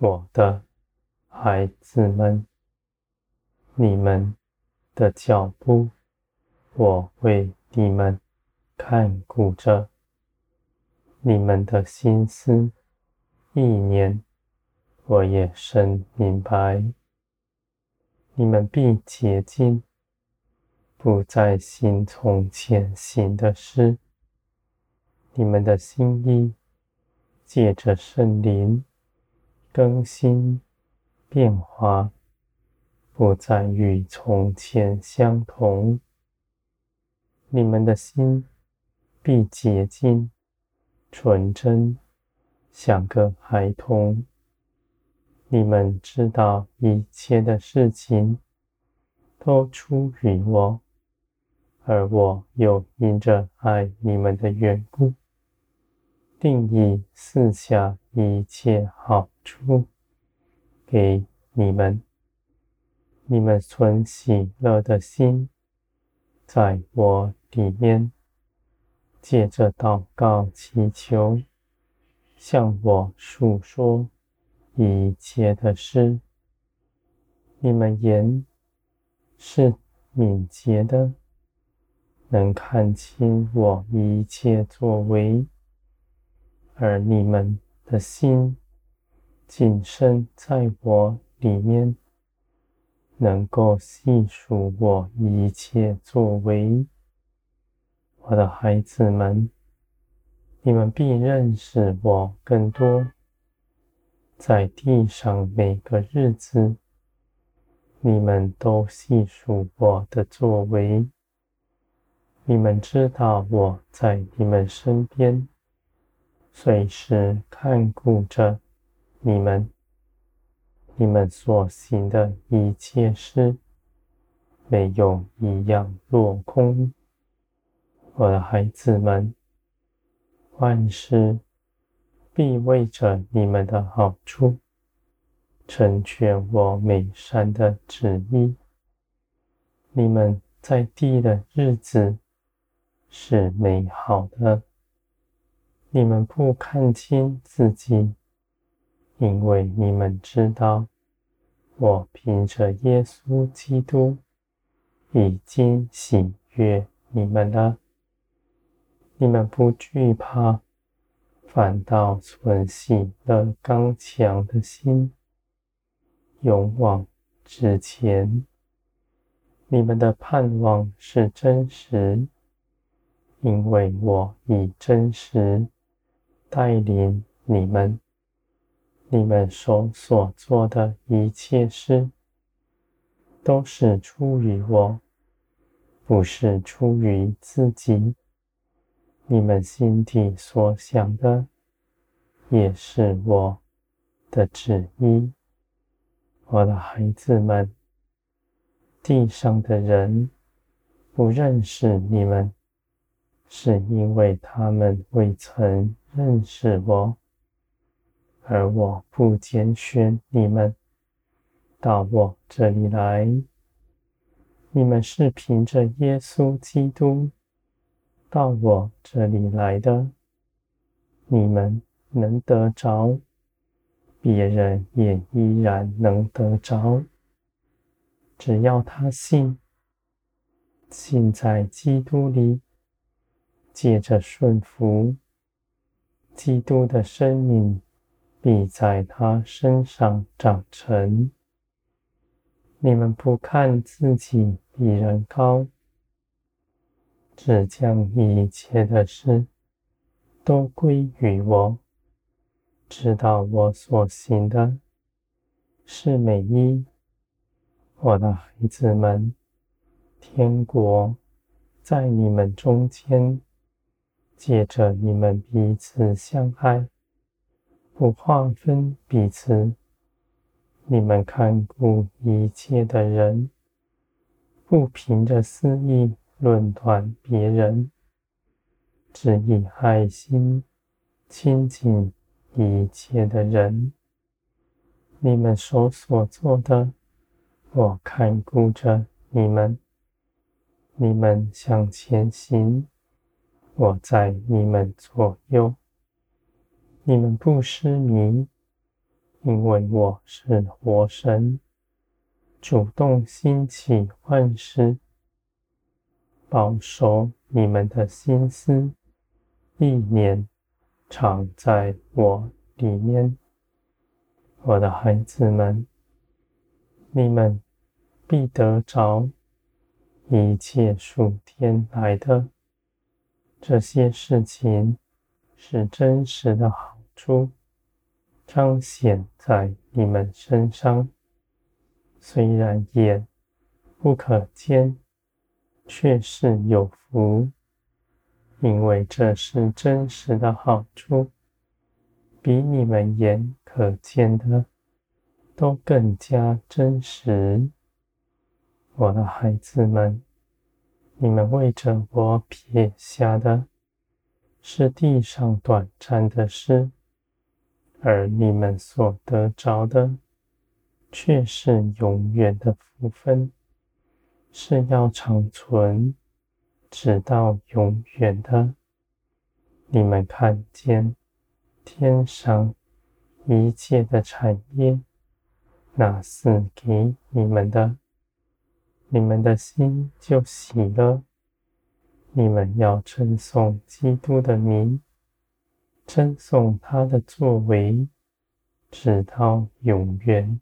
我的孩子们，你们的脚步，我为你们看顾着；你们的心思意念，我也深明白。你们必洁净，不再行从前行的事。你们的心意，借着圣灵更新变化，不再与从前相同。你们的心必洁净、纯真，像个孩童。你们知道一切的事情都出于我，而我又因着爱你们的缘故。定意赐下一切好出给你们，你们存喜乐的心，在我里面，借着祷告祈求，向我述说一切的事。你们眼是敏捷的，能看清我一切作为。而你们的心谨慎在我里面，能够细数我一切作为。我的孩子们，你们必认识我更多。在地上每个日子，你们都细数我的作为。你们知道我在你们身边。随时看顾着你们，你们所行的一切事，没有一样落空。我的孩子们，万事必为着你们的好处，成全我美善的旨意。你们在地的日子是美好的。你们不看清自己，因为你们知道，我凭着耶稣基督已经喜悦你们了。你们不惧怕，反倒存喜乐刚强的心，勇往直前。你们的盼望是真实，因为我以真实。带领你们，你们手所做的一切事，都是出于我，不是出于自己。你们心底所想的，也是我的旨意。我的孩子们，地上的人不认识你们，是因为他们未曾。认识我，而我不拣选你们到我这里来。你们是凭着耶稣基督到我这里来的。你们能得着，别人也依然能得着。只要他信，信在基督里，借着顺服。基督的生命必在他身上长成。你们不看自己比人高，只将一切的事都归于我，知道我所行的是美意。我的孩子们，天国在你们中间。借着你们彼此相爱，不划分彼此，你们看顾一切的人，不凭着私意论断别人，只以爱心亲近一切的人。你们手所做的，我看顾着你们，你们向前行。我在你们左右，你们不失迷，因为我是活神，主动兴起万事，保守你们的心思意念，藏在我里面。我的孩子们，你们必得着一切属天来的这些事情。是真实的好出彰显在你们身上，虽然眼不可见，却是有福，因为这是真实的好处，比你们眼可见的都更加真实。我的孩子们，你们为着我撇下的。是地上短暂的事，而你们所得着的，却是永远的福分，是要长存，直到永远的。你们看见天上一切的产业，那赐给你们的，你们的心就喜了。你们要称颂基督的名，称颂他的作为，直到永远。